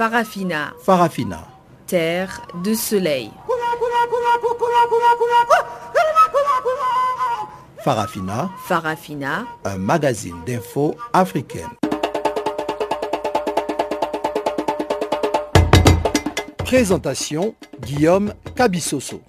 Farafina. Farafina. Terre de soleil. Farafina. Farafina. Un magazine d'infos africaine. Présentation Guillaume Cabissoso.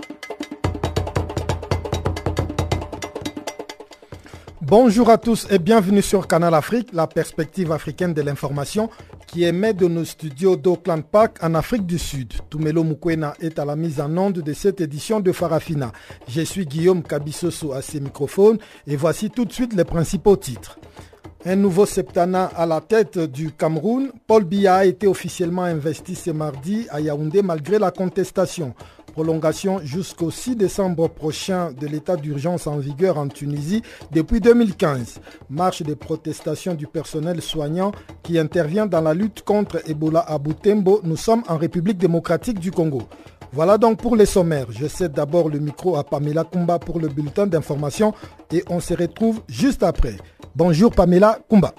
Bonjour à tous et bienvenue sur Canal Afrique, la perspective africaine de l'information qui émet de nos studios d'Auckland Park en Afrique du Sud. Tumelo Mukwena est à la mise en onde de cette édition de Farafina. Je suis Guillaume Kabissoso à ces microphones et voici tout de suite les principaux titres. Un nouveau septana à la tête du Cameroun, Paul Biya a été officiellement investi ce mardi à Yaoundé malgré la contestation. Prolongation jusqu'au 6 décembre prochain de l'état d'urgence en vigueur en Tunisie depuis 2015. Marche de protestation du personnel soignant qui intervient dans la lutte contre Ebola à Butembo. Nous sommes en République démocratique du Congo. Voilà donc pour les sommaires. Je cède d'abord le micro à Pamela Kumba pour le bulletin d'information et on se retrouve juste après. Bonjour Pamela Kumba.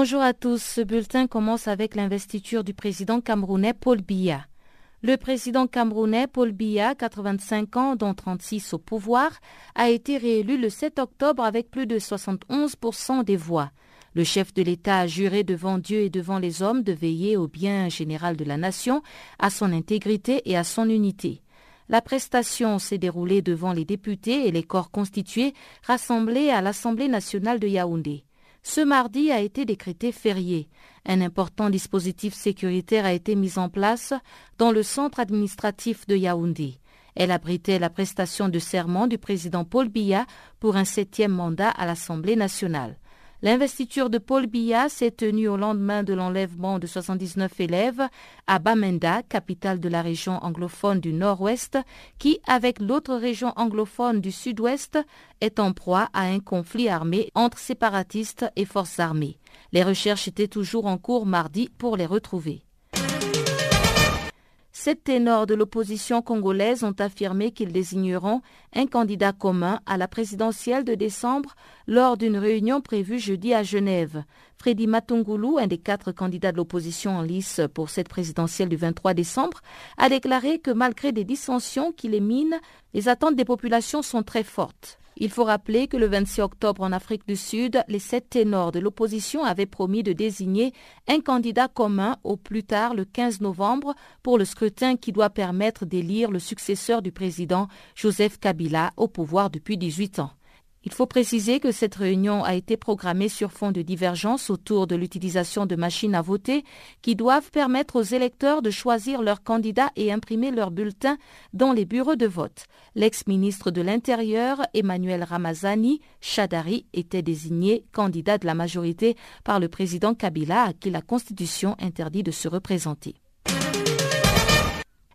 Bonjour à tous. Ce bulletin commence avec l'investiture du président camerounais Paul Biya. Le président camerounais Paul Biya, 85 ans, dont 36 au pouvoir, a été réélu le 7 octobre avec plus de 71% des voix. Le chef de l'État a juré devant Dieu et devant les hommes de veiller au bien général de la nation, à son intégrité et à son unité. La prestation s'est déroulée devant les députés et les corps constitués rassemblés à l'Assemblée nationale de Yaoundé ce mardi a été décrété férié. Un important dispositif sécuritaire a été mis en place dans le centre administratif de Yaoundé. Elle abritait la prestation de serment du président Paul Biya pour un septième mandat à l'Assemblée nationale. L'investiture de Paul Biya s'est tenue au lendemain de l'enlèvement de 79 élèves à Bamenda, capitale de la région anglophone du Nord-Ouest, qui, avec l'autre région anglophone du Sud-Ouest, est en proie à un conflit armé entre séparatistes et forces armées. Les recherches étaient toujours en cours mardi pour les retrouver. Sept ténors de l'opposition congolaise ont affirmé qu'ils désigneront un candidat commun à la présidentielle de décembre lors d'une réunion prévue jeudi à Genève. Freddy Matungulu, un des quatre candidats de l'opposition en lice pour cette présidentielle du 23 décembre, a déclaré que malgré des dissensions qui les minent, les attentes des populations sont très fortes. Il faut rappeler que le 26 octobre en Afrique du Sud, les sept ténors de l'opposition avaient promis de désigner un candidat commun au plus tard le 15 novembre pour le scrutin qui doit permettre d'élire le successeur du président Joseph Kabila au pouvoir depuis 18 ans. Il faut préciser que cette réunion a été programmée sur fond de divergence autour de l'utilisation de machines à voter qui doivent permettre aux électeurs de choisir leur candidat et imprimer leur bulletin dans les bureaux de vote. L'ex-ministre de l'Intérieur, Emmanuel Ramazani Chadari, était désigné candidat de la majorité par le président Kabila à qui la Constitution interdit de se représenter.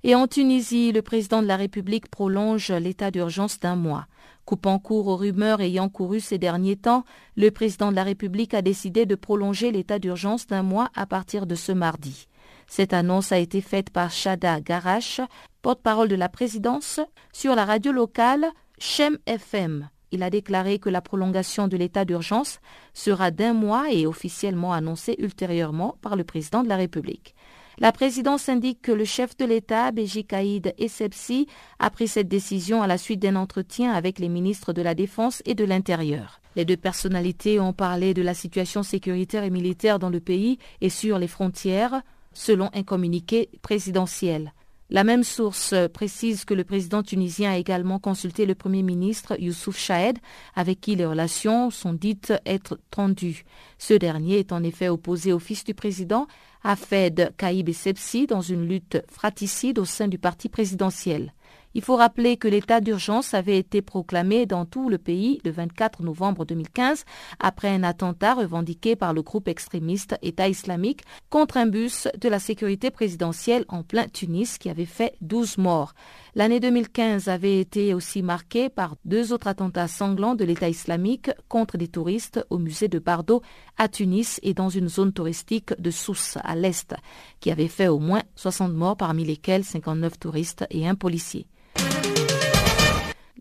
Et en Tunisie, le président de la République prolonge l'état d'urgence d'un mois. Coupant court aux rumeurs ayant couru ces derniers temps, le président de la République a décidé de prolonger l'état d'urgence d'un mois à partir de ce mardi. Cette annonce a été faite par Shada Garache, porte-parole de la présidence, sur la radio locale Shem FM. Il a déclaré que la prolongation de l'état d'urgence sera d'un mois et officiellement annoncée ultérieurement par le président de la République. La présidence indique que le chef de l'État, Béji Kaïd Essebsi, a pris cette décision à la suite d'un entretien avec les ministres de la Défense et de l'Intérieur. Les deux personnalités ont parlé de la situation sécuritaire et militaire dans le pays et sur les frontières, selon un communiqué présidentiel. La même source précise que le président tunisien a également consulté le Premier ministre Youssouf Chahed, avec qui les relations sont dites être tendues. Ce dernier est en effet opposé au fils du président, Afed Kaïb Essebsi, dans une lutte fratricide au sein du parti présidentiel. Il faut rappeler que l'état d'urgence avait été proclamé dans tout le pays le 24 novembre 2015 après un attentat revendiqué par le groupe extrémiste État islamique contre un bus de la sécurité présidentielle en plein Tunis qui avait fait 12 morts. L'année 2015 avait été aussi marquée par deux autres attentats sanglants de l'État islamique contre des touristes au musée de Bardo à Tunis et dans une zone touristique de Sousse à l'est, qui avait fait au moins 60 morts parmi lesquels 59 touristes et un policier.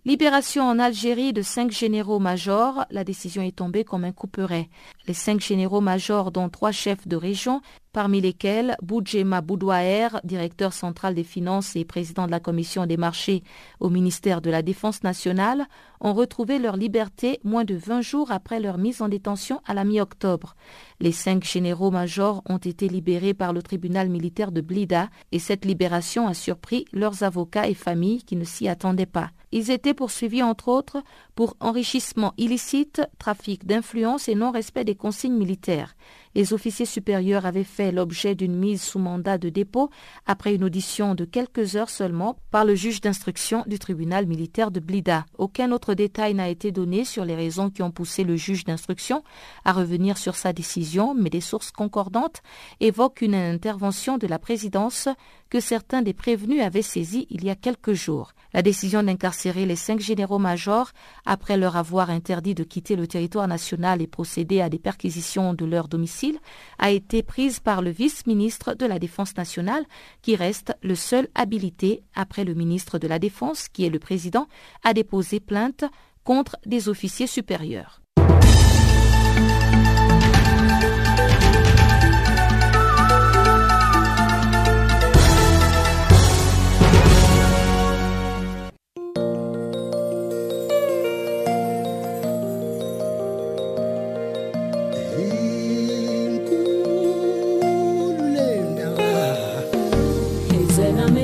Libération en Algérie de cinq généraux-majors, la décision est tombée comme un couperet. Les cinq généraux-majors, dont trois chefs de région, parmi lesquels Boudjema Boudouaer, directeur central des finances et président de la commission des marchés au ministère de la Défense nationale, ont retrouvé leur liberté moins de 20 jours après leur mise en détention à la mi-octobre. Les cinq généraux-majors ont été libérés par le tribunal militaire de Blida et cette libération a surpris leurs avocats et familles qui ne s'y attendaient pas. Ils étaient poursuivis entre autres pour enrichissement illicite, trafic d'influence et non-respect des consignes militaires. Les officiers supérieurs avaient fait l'objet d'une mise sous mandat de dépôt après une audition de quelques heures seulement par le juge d'instruction du tribunal militaire de Blida. Aucun autre détail n'a été donné sur les raisons qui ont poussé le juge d'instruction à revenir sur sa décision, mais des sources concordantes évoquent une intervention de la présidence que certains des prévenus avaient saisie il y a quelques jours. La décision d'incarcérer les cinq généraux-majors après leur avoir interdit de quitter le territoire national et procéder à des perquisitions de leur domicile a été prise par le vice-ministre de la Défense nationale qui reste le seul habilité après le ministre de la Défense qui est le président à déposer plainte contre des officiers supérieurs.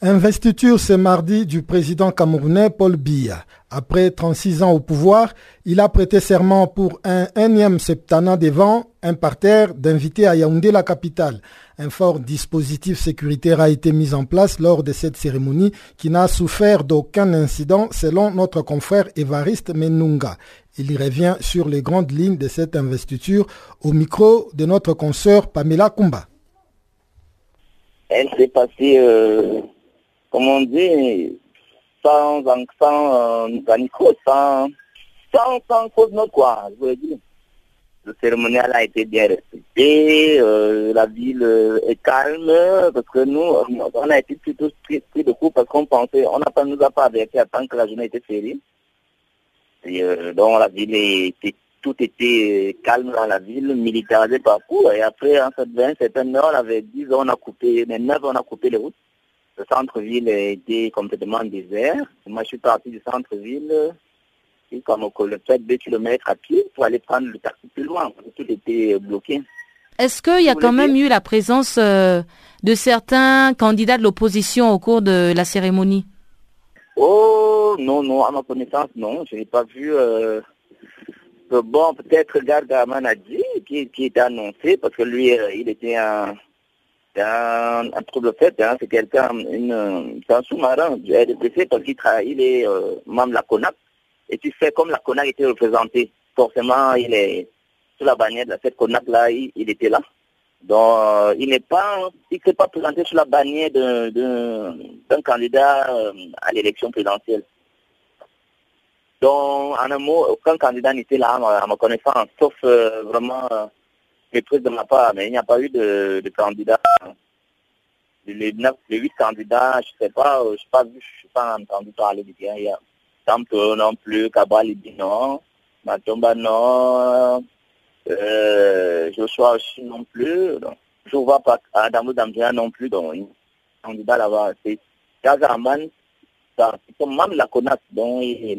Investiture ce mardi du président camerounais Paul Biya. Après 36 ans au pouvoir, il a prêté serment pour un énième septennat devant un parterre d'invités à Yaoundé, la capitale. Un fort dispositif sécuritaire a été mis en place lors de cette cérémonie qui n'a souffert d'aucun incident selon notre confrère Évariste Menunga. Il y revient sur les grandes lignes de cette investiture au micro de notre consoeur Pamela Kumba. Elle s'est passée euh, comme on dit, sans, sans, euh, sans, sans, sans cause quoi, je veux dire. Cérémonial a été bien respecté, euh, la ville euh, est calme, parce que nous, on a été plutôt pris, de coup parce qu'on pensait, on n'a pas, nous a pas averti à temps que la journée était fériée. Et donc la ville était, tout était calme dans la ville, militarisé partout. Et après, en fait, 20, certaines heures, on avait 10 on a coupé, mais 9 on a coupé les routes le centre-ville était complètement désert. Moi, je suis parti du centre-ville comme le fait 2 km à pied pour aller prendre le taxi plus loin. Tout était bloqué. Est-ce qu'il y a quand même eu la présence euh, de certains candidats de l'opposition au cours de la cérémonie? Oh, non, non, à ma connaissance, non. Je n'ai pas vu. Euh, bon, peut-être Gargaman a dit qui, qui était annoncé parce que lui, euh, il était un un, trouble fait, hein, c'est quelqu'un, un sous-marin du RDPC parce qu'il il est euh, membre de la CONAC. Et tu sais, comme la CONAC était représentée, forcément, il est sur la bannière de cette CONAC-là, il, était là. Donc, euh, il n'est pas, il s'est pas présenté sur la bannière d'un candidat euh, à l'élection présidentielle. Donc, en un mot, aucun candidat n'était là à ma, connaissance, sauf vraiment méprise de ma part, mais il n'y a pas eu de, candidats. Les, neuf, les huit candidats, je ne sais pas, je n'ai pas vu, je n'ai pas entendu parler de rien. Il non plus, Kabal dit non. Matomba non, euh, Joshua aussi non plus. Je vois pas Adamo Damdjana non plus, donc candidat là-bas. C'est Kazaman, de la CONAC, dont les,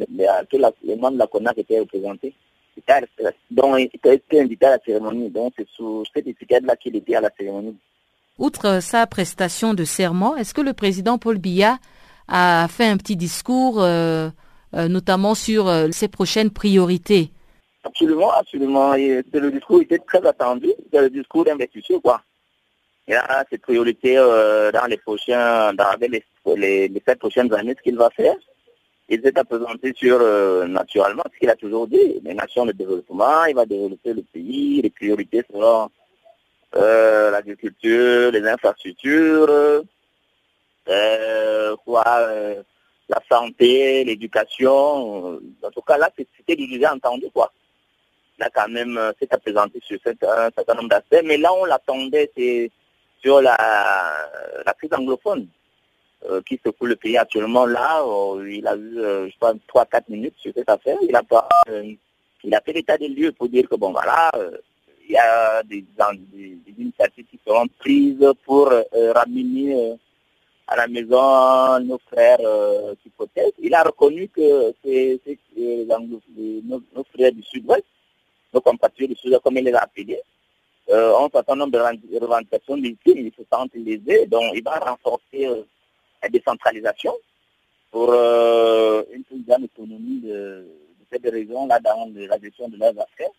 membres de la CONAC étaient représentés. Donc, il était invité à la cérémonie. Donc, c'est sous cette étiquette-là qu'il était à la cérémonie. Outre sa prestation de serment, est-ce que le président Paul Biya a fait un petit discours, euh, notamment sur euh, ses prochaines priorités Absolument, absolument. Et le discours était très attendu. C'est le discours d'investiture, quoi. Il a ses priorités dans les prochains, dans les, les, les sept prochaines années, ce qu'il va faire. Il s'est présenté sur, naturellement, ce qu'il a toujours dit, les nations de développement, il va développer le pays, les priorités seront euh, l'agriculture, les infrastructures, euh, quoi, euh, la santé, l'éducation. En tout cas, là, c'était déjà entendu, quoi. Là, quand même, c'est à présenter sur un certain nombre d'aspects. Mais là, on l'attendait, c'est sur la, la crise anglophone qui secoue le pays actuellement. Là, il a eu, je crois, 3-4 minutes sur cette affaire. Il a pas, il a fait l'état des lieux pour dire que, bon, voilà, il y a des, initiatives qui seront prises pour euh, ramener euh, à la maison nos frères euh, qui protestent. Il a reconnu que c'est nos, frères du sud-ouest, nos compatriotes du sud-ouest, comme il les a appelés, ont un certain nombre de revendications légitimes, ils se sentent lésés, donc il va renforcer la décentralisation pour une plus grande autonomie de, cette région-là dans la gestion de leurs affaires.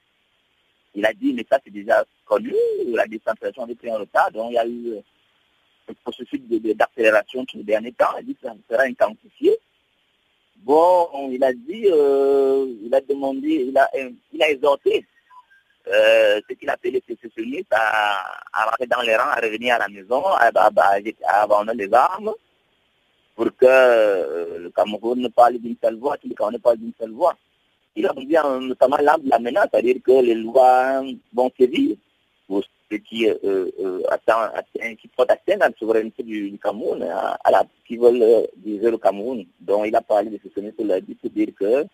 Il a dit, mais ça c'est déjà connu, la décentralisation a pris en retard, donc il y a eu euh, un processus d'accélération sur les derniers temps, il dit que ça sera intensifié. Bon, il a dit, euh, il a demandé, il a, il a exhorté euh, ce qu'il appelait les sécessionnistes à, à, rentrer dans les rangs, à revenir à la maison, à, à, abandonner les armes, pour que le Cameroun ne parle d'une seule voix, que ne parle d'une seule voix il a dit notamment l'âme de la menace, c'est-à-dire que les lois vont sévir pour ceux qui, euh, euh, qui portent atteinte à la souveraineté du, Cameroun, à, la, qui veulent euh, le Cameroun. Donc il a parlé de ce que l'a dit pour dire que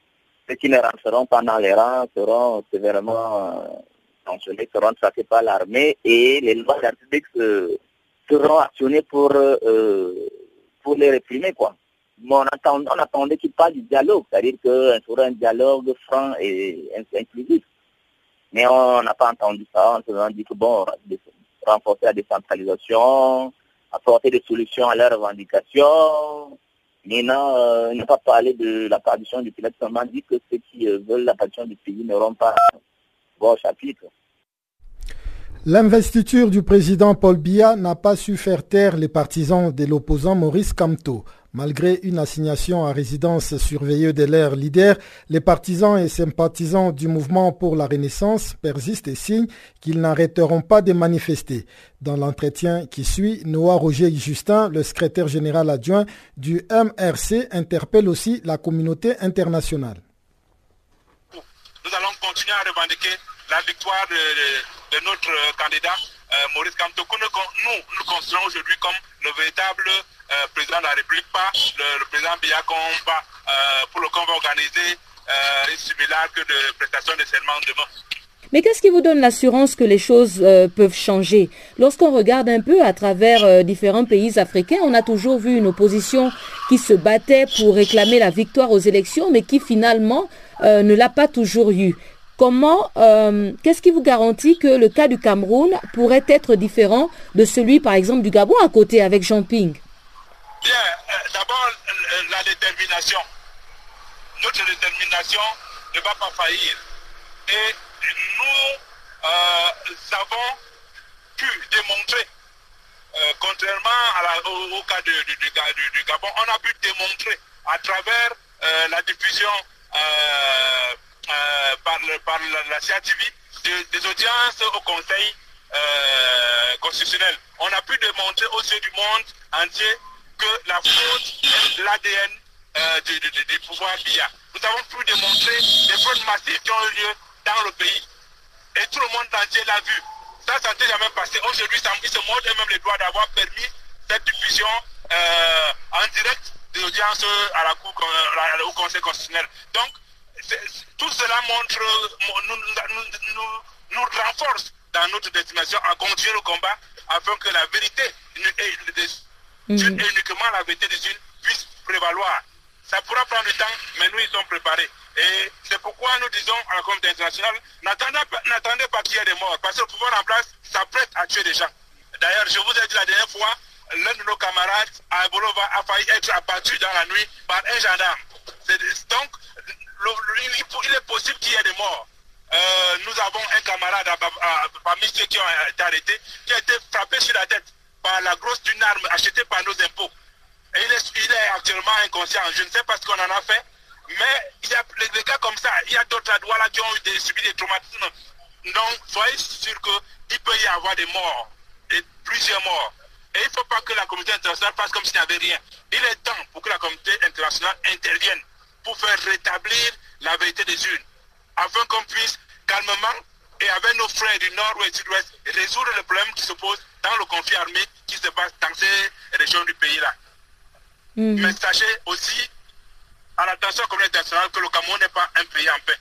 ceux qui ne rentreront pas dans les rangs seront sévèrement sanctionnés, seront traqués par l'armée et les lois d'artifice seront actionnées pour, pour les réprimer. quoi on, attendait qu'il parle du dialogue, c'est-à-dire qu'il faudrait un dialogue franc et inclusif. Mais on n'a pas entendu ça, on s'est dit que bon, renforcer la décentralisation, apporter des solutions à leurs revendications. Mais non, euh, il n'a pas parlé de la partition du pays, seulement dit que ceux qui euh, veulent la partition du pays n'auront pas bon chapitre. L'investiture du président Paul Biya n'a pas su faire taire les partisans de l'opposant Maurice Kamto. Malgré une assignation à résidence surveillée de l'air leader, les partisans et sympathisants du mouvement pour la Renaissance persistent et signent qu'ils n'arrêteront pas de manifester. Dans l'entretien qui suit, Noah Roger Justin, le secrétaire général adjoint du MRC, interpelle aussi la communauté internationale. Nous allons continuer à revendiquer la victoire de, notre candidat euh, Maurice Kamto. Nous, nous le considérons aujourd'hui comme le véritable euh, président de la République, le, président Biya euh, pour lequel on va organiser euh, une simulacre de prestation de serment demain. Mais qu'est-ce qui vous donne l'assurance que les choses peuvent changer? Lorsqu'on regarde un peu à travers différents pays africains, on a toujours vu une opposition qui se battait pour réclamer la victoire aux élections, mais qui finalement ne l'a pas toujours eu. Comment, qu'est-ce qui vous garantit que le cas du Cameroun pourrait être différent de celui, par exemple, du Gabon à côté avec Jean Ping? Euh, d'abord, la détermination. Notre détermination ne va pas faillir. Et nous euh, avons pu démontrer, euh, contrairement au, cas du, Gabon, on a pu démontrer à travers la diffusion par, la, CATV des audiences au Conseil constitutionnel. On a pu démontrer aux yeux du monde entier que la faute est l'ADN euh, du, pouvoir BIA. Nous avons pu démontrer des fraudes massives qui ont eu lieu dans le pays. Et tout le monde entier l'a vu. Ça, ça n'était jamais passé. Aujourd'hui, ils se montrent eux-mêmes les droits d'avoir permis cette diffusion euh, en direct des audiences à la cour, au Conseil constitutionnel. Donc, tout cela montre, nous, nous, renforce dans notre destination à continuer le combat afin que la vérité et uniquement la vérité des unes puisse prévaloir. Ça pourra prendre du temps, mais nous y sommes préparés. Et c'est pourquoi nous disons à la communauté internationale, n'attendez pas qu'il y ait des morts, parce que le pouvoir en place s'apprête à tuer des gens. D'ailleurs, je vous ai dit la dernière fois, l'un de nos camarades à a failli être abattu dans la nuit par un gendarme. donc, il est possible qu'il y ait des morts. Euh, nous avons un camarade parmi ceux qui ont été arrêtés qui a été frappé sur la tête la grosse d'une arme achetée par nos impôts. Et il est, actuellement inconscient. Je ne sais pas ce qu'on en a fait, mais il y a des cas comme ça. Il y a d'autres là qui ont subi des traumatismes. Donc, soyez sûr qu'il peut y avoir des morts, et plusieurs morts. Et il ne faut pas que la communauté internationale fasse comme s'il n'y avait rien. Il est temps pour que la communauté internationale intervienne pour faire rétablir la vérité des unes, afin qu'on puisse calmement et avec nos frères du nord ou du sud-ouest résoudre le problème qui se pose dans le conflit armé qui se passe dans ces régions du pays-là. Mhm. Mais sachez aussi, à l'attention de la communauté internationale, que le Cameroun n'est pas un pays en paix.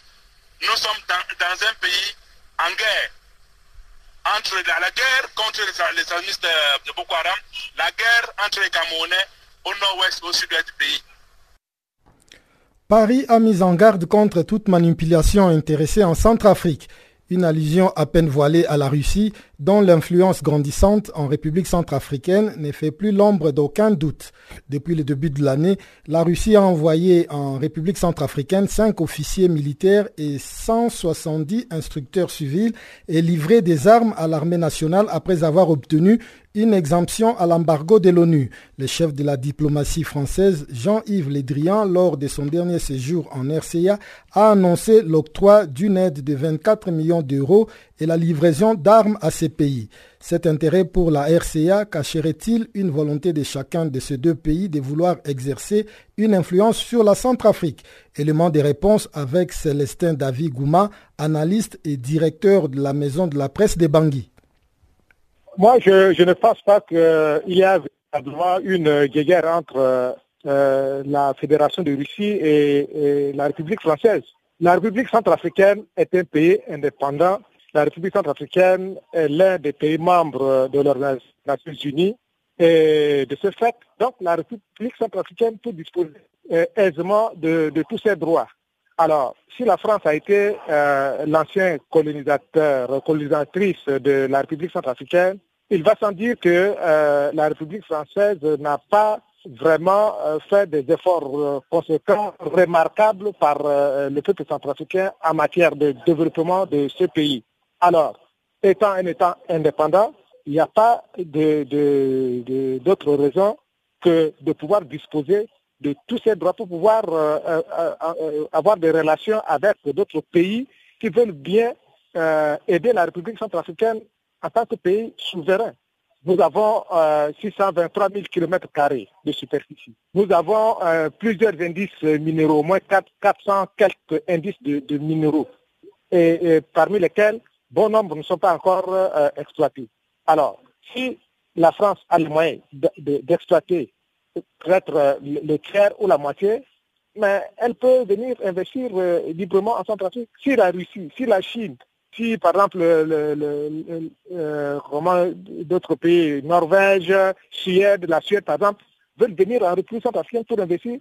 Nous sommes dans, un pays en guerre. Entre la, guerre contre les, islamistes de, Boko Haram, la guerre entre les Camerounais au nord-ouest et au sud-ouest du pays. Paris a mis en garde contre toute manipulation intéressée en Centrafrique une allusion à peine voilée à la Russie, dont l'influence grandissante en République centrafricaine ne fait plus l'ombre d'aucun doute. Depuis le début de l'année, la Russie a envoyé en République centrafricaine cinq officiers militaires et 170 instructeurs civils et livré des armes à l'armée nationale après avoir obtenu une exemption à l'embargo de l'ONU. Le chef de la diplomatie française, Jean-Yves Le Drian, lors de son dernier séjour en RCA, a annoncé l'octroi d'une aide de 24 millions d'euros et la livraison d'armes à ces pays. Cet intérêt pour la RCA cacherait-il une volonté de chacun de ces deux pays de vouloir exercer une influence sur la Centrafrique? Élément de réponse avec Célestin David Gouma, analyste et directeur de la maison de la presse de Bangui. Moi, je, ne pense pas qu'il y a une guerre entre euh, la Fédération de Russie et, la République française. La République centrafricaine est un pays indépendant. La République centrafricaine est l'un des pays membres de l'Organisation des Nations Unies. Et de ce fait, donc, la République centrafricaine peut disposer euh, aisément de, tous ses droits. Alors, si la France a été euh, l'ancien colonisateur, colonisatrice de la République centrafricaine, il va sans dire que euh, la République française n'a pas vraiment euh, fait des efforts conséquents, remarquables par le peuple centrafricain en matière de développement de ce pays. Alors, étant un État indépendant, il n'y a pas d'autre de, de, raison que de pouvoir disposer de tous ces droits pour pouvoir avoir des relations avec d'autres pays qui veulent bien aider la République centrafricaine en tant que pays souverain, nous avons 623 000 km de superficie. Nous avons euh, plusieurs indices minéraux, au moins 400 quelques indices de, minéraux, et, parmi lesquels bon nombre ne sont pas encore euh, exploités. Alors, si la France a le moyen d'exploiter peut-être euh, le tiers ou la moitié, mais elle peut venir investir librement en Centrafrique. Si la Russie, si la Chine si par exemple le, euh, d'autres pays, Norvège, Suède, la Suède par exemple, veulent venir en République centrafricaine pour investir,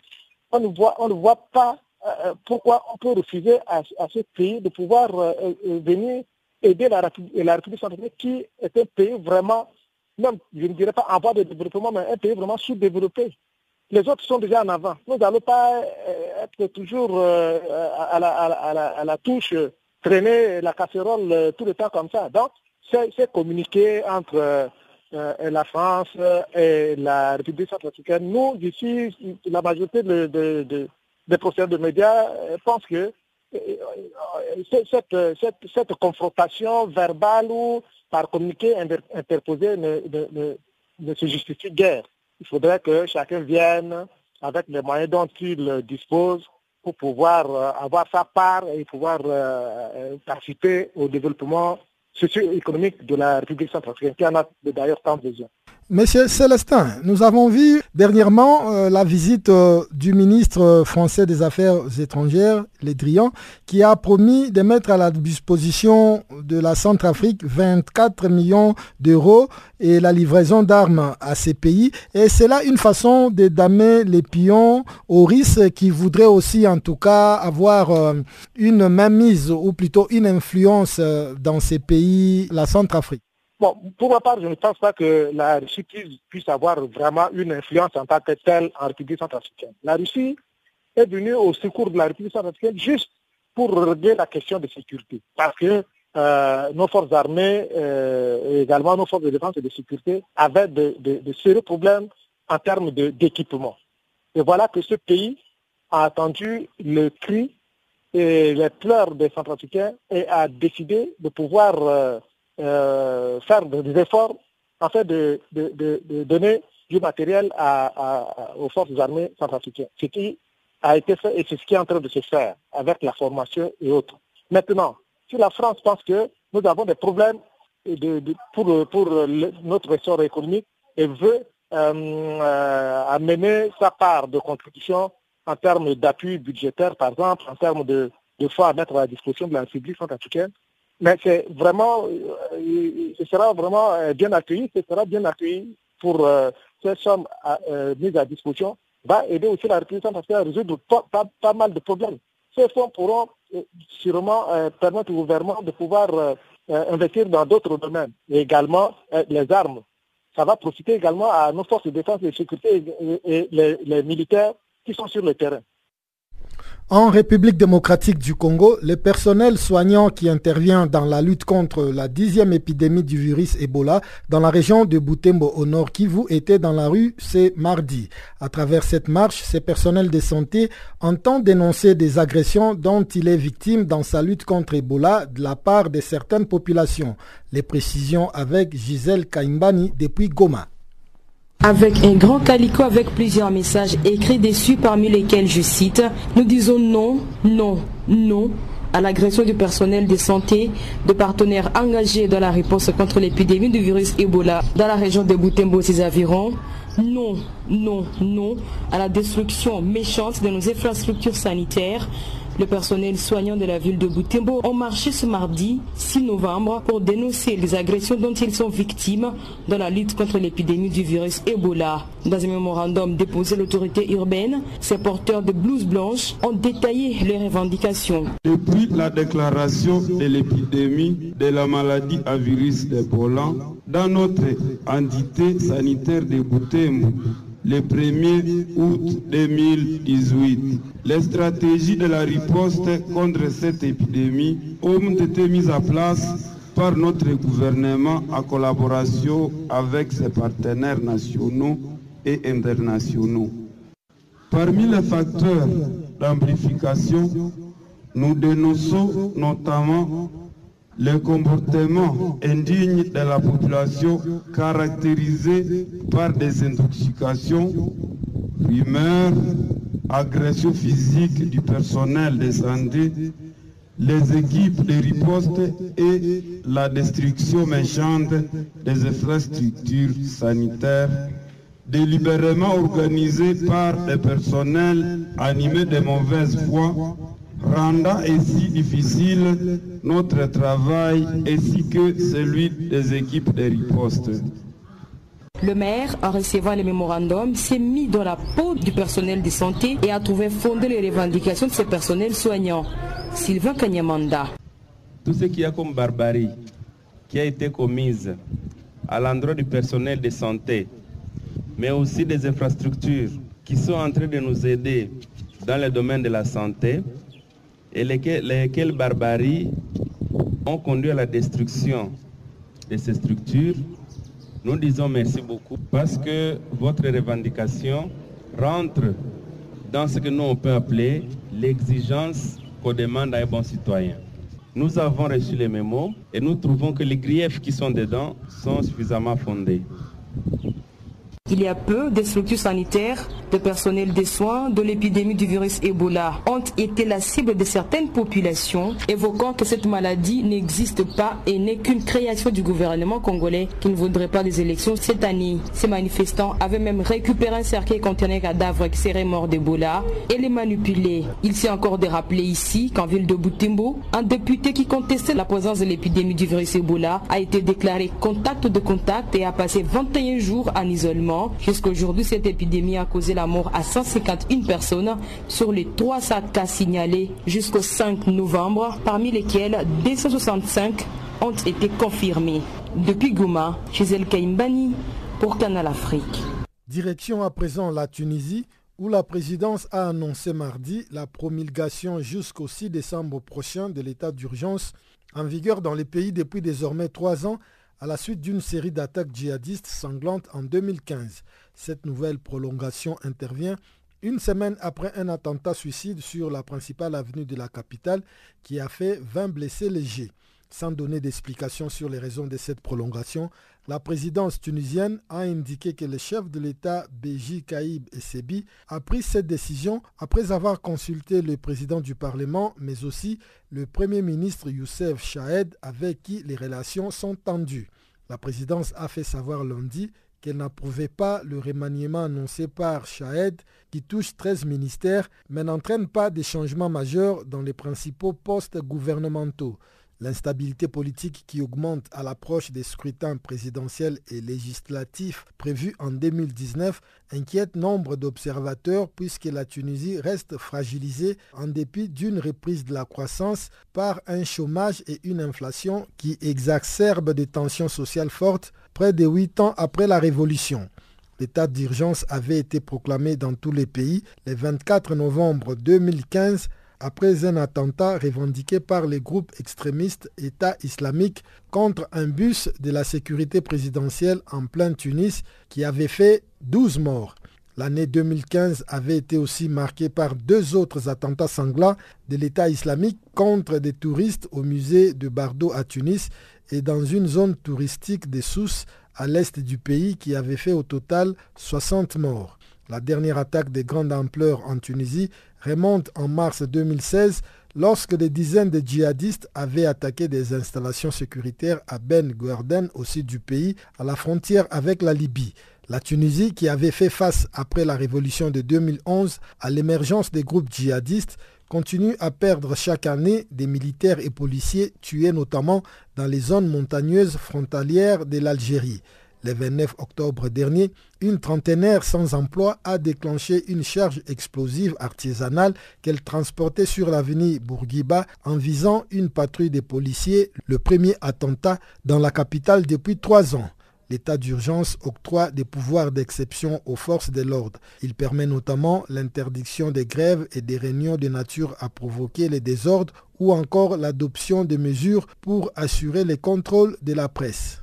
on ne voit, on ne voit pas euh, pourquoi on peut refuser à, ce pays de pouvoir euh, venir aider la, la République centrafricaine qui est un pays vraiment, même je ne dirais pas en voie de développement, mais un pays vraiment sous-développé. Les autres sont déjà en avant. Nous n'allons pas être toujours à la, à la touche traîner la casserole euh, tout le temps comme ça. Donc, c'est communiquer entre euh, la France et la République centrafricaine. Nous, ici, la majorité des professeurs de médias euh, pensent que cette, confrontation verbale ou par communiqué interposé ne, ne, se justifie guère. Il faudrait que chacun vienne avec les moyens dont il dispose pour pouvoir euh, avoir sa part et pouvoir euh, euh, participer au développement socio-économique de la République centrafricaine, qui en a d'ailleurs tant besoin. Monsieur Célestin, nous avons vu dernièrement euh, la visite euh, du ministre français des Affaires étrangères, Le Drian, qui a promis de mettre à la disposition de la Centrafrique 24 millions d'euros et la livraison d'armes à ces pays. Et c'est là une façon de damer les pions aux risques qui voudraient aussi en tout cas avoir euh, une mainmise ou plutôt une influence dans ces pays, la Centrafrique. Pour ma part, je ne pense pas que la Russie puisse avoir vraiment une influence en tant que telle en République centrafricaine. La Russie est venue au secours de la République centrafricaine juste pour régler la question de sécurité. Parce que euh, nos forces armées euh, également nos forces de défense et de sécurité avaient de, sérieux problèmes en termes d'équipement. et voilà que ce pays a attendu le cri et les pleurs des Centrafricains et a décidé de pouvoir euh, euh, faire des efforts en fait de, donner du matériel aux forces armées centrafricaines. Ce qui a été fait et c'est ce qui est en train de se faire avec la formation et autres. Maintenant, si la France pense que nous avons des problèmes pour, pour notre ressort économique et veut euh, euh, amener sa part de contribution en termes d'appui budgétaire, par exemple, en termes de, de à mettre à la disposition de la République centrafricaine, mais c'est vraiment, euh, ce sera vraiment euh, bien accueilli, ce sera bien accueilli pour euh, ces sommes mises à disposition, va aider aussi la République à résoudre pas, mal de problèmes. Ces fonds pourront sûrement permettre au gouvernement de pouvoir investir dans d'autres domaines, et également les armes. Ça va profiter également à nos forces de défense et de sécurité et, les militaires qui sont sur le terrain. En République démocratique du Congo, le personnel soignant qui intervient dans la lutte contre la dixième épidémie du virus Ebola dans la région de Butembo au nord Kivu était dans la rue ce mardi. À travers cette marche, ce personnel de santé entend dénoncer des agressions dont il est victime dans sa lutte contre Ebola de la part de certaines populations. Les précisions avec Gisèle Kaimbani depuis Goma avec un grand calico avec plusieurs messages écrits dessus parmi lesquels je cite Nous disons non, non, non à l'agression du personnel de santé, de partenaires engagés dans la réponse contre l'épidémie du virus Ebola dans la région de Butembo et ses environs. Non, non, non à la destruction méchante de nos infrastructures sanitaires le personnel soignant de la ville de Butembo ont marché ce mardi 6 novembre pour dénoncer les agressions dont ils sont victimes dans la lutte contre l'épidémie du virus Ebola. Dans un mémorandum déposé à l'autorité urbaine, ces porteurs de blouses blanches ont détaillé les revendications. Depuis la déclaration de l'épidémie de la maladie à virus Ebola dans notre entité sanitaire de Butembo, le 1er août 2018. Les stratégies de la riposte contre cette épidémie ont été mises en place par notre gouvernement en collaboration avec ses partenaires nationaux et internationaux. Parmi les facteurs d'amplification, nous dénonçons notamment le comportement indigne de la population caractérisé par des intoxications, rumeurs, agressions physiques du personnel de santé, les équipes de riposte et la destruction méchante des infrastructures sanitaires délibérément organisées par des personnels animés de mauvaise foi rendant ainsi difficile notre travail ainsi que celui des équipes de riposte. Le maire, en recevant le mémorandum, s'est mis dans la peau du personnel de santé et a trouvé fondé les revendications de ce personnel soignant. Sylvain Kanyamanda. Tout ce qu'il y a comme barbarie qui a été commise à l'endroit du personnel de santé, mais aussi des infrastructures qui sont en train de nous aider dans le domaine de la santé, et lesquelles, barbaries ont conduit à la destruction de ces structures, nous disons merci beaucoup parce que votre revendication rentre dans ce que nous on peut appeler l'exigence qu'on demande à un bon citoyen. Nous avons reçu les mémos et nous trouvons que les griefs qui sont dedans sont suffisamment fondés. Il y a peu, des structures sanitaires de personnel des soins de l'épidémie du virus Ebola ont été la cible de certaines populations, évoquant que cette maladie n'existe pas et n'est qu'une création du gouvernement congolais qui ne voudrait pas des élections cette année. Ces manifestants avaient même récupéré un cercueil contenant un cadavre qui serait mort d'Ebola et les manipulé. Il s'est encore de rappeler ici qu'en ville de Boutimbo, un député qui contestait la présence de l'épidémie du virus Ebola a été déclaré contact de contact et a passé 21 jours en isolement. Jusqu'aujourd'hui, cette épidémie a causé la mort à 151 personnes sur les 300 cas signalés jusqu'au 5 novembre, parmi lesquels 265 ont été confirmés. Depuis Gouma, Gisèle Kaimbani pour Canal Afrique. Direction à présent la Tunisie, où la présidence a annoncé mardi la promulgation jusqu'au 6 décembre prochain de l'état d'urgence en vigueur dans les pays depuis désormais trois ans à la suite d'une série d'attaques djihadistes sanglantes en 2015. Cette nouvelle prolongation intervient une semaine après un attentat suicide sur la principale avenue de la capitale qui a fait 20 blessés légers. Sans donner d'explication sur les raisons de cette prolongation, la présidence tunisienne a indiqué que le chef de l'État Béji Kaïb Sebi a pris cette décision après avoir consulté le président du Parlement, mais aussi le Premier ministre Youssef Chahed avec qui les relations sont tendues. La présidence a fait savoir lundi qu'elle n'approuvait pas le remaniement annoncé par Chahed qui touche 13 ministères mais n'entraîne pas de changements majeurs dans les principaux postes gouvernementaux. L'instabilité politique qui augmente à l'approche des scrutins présidentiels et législatifs prévus en 2019 inquiète nombre d'observateurs puisque la Tunisie reste fragilisée en dépit d'une reprise de la croissance par un chômage et une inflation qui exacerbent des tensions sociales fortes près de huit ans après la Révolution. L'état d'urgence avait été proclamé dans tous les pays le 24 novembre 2015 après un attentat revendiqué par les groupes extrémistes État islamique contre un bus de la sécurité présidentielle en plein Tunis qui avait fait 12 morts. L'année 2015 avait été aussi marquée par deux autres attentats sanglants de l'État islamique contre des touristes au musée de Bardo à Tunis et dans une zone touristique des Sousse à l'est du pays qui avait fait au total 60 morts. La dernière attaque de grande ampleur en Tunisie remonte en mars 2016 lorsque des dizaines de djihadistes avaient attaqué des installations sécuritaires à Ben Gordon au sud du pays, à la frontière avec la Libye. La Tunisie, qui avait fait face après la révolution de 2011 à l'émergence des groupes djihadistes, continue à perdre chaque année des militaires et policiers tués notamment dans les zones montagneuses frontalières de l'Algérie. Le 29 octobre dernier, une trentenaire sans emploi a déclenché une charge explosive artisanale qu'elle transportait sur l'avenue Bourguiba en visant une patrouille de policiers, le premier attentat dans la capitale depuis trois ans. L'état d'urgence octroie des pouvoirs d'exception aux forces de l'ordre. Il permet notamment l'interdiction des grèves et des réunions de nature à provoquer les désordres ou encore l'adoption de mesures pour assurer le contrôle de la presse.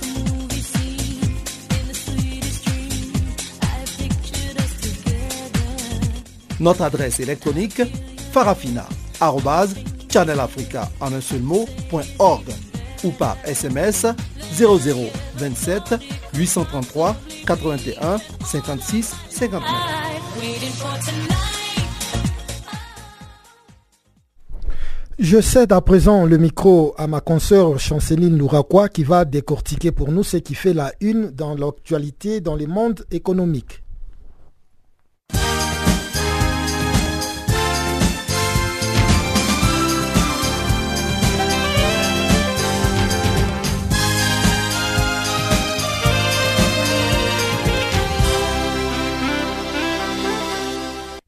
Notre adresse électronique farafina.channelafrica en un seul ou par SMS 0027 833 81 56 59. Je cède à présent le micro à ma consoeur Chanceline Louraquois qui va décortiquer pour nous ce qui fait la une dans l'actualité dans le monde économique.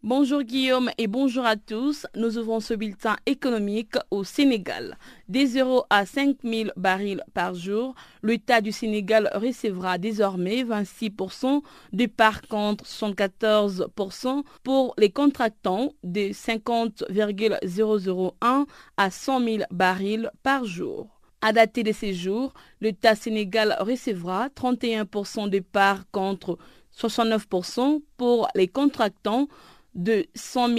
Bonjour Guillaume et bonjour à tous. Nous ouvrons ce bulletin économique au Sénégal. Des 0 à 5 000 barils par jour, l'État du Sénégal recevra désormais 26% de par contre 74% pour les contractants de 50,001 à 100 000 barils par jour. À dater de ces jours, l'État sénégal recevra 31% de part contre 69% pour les contractants de 100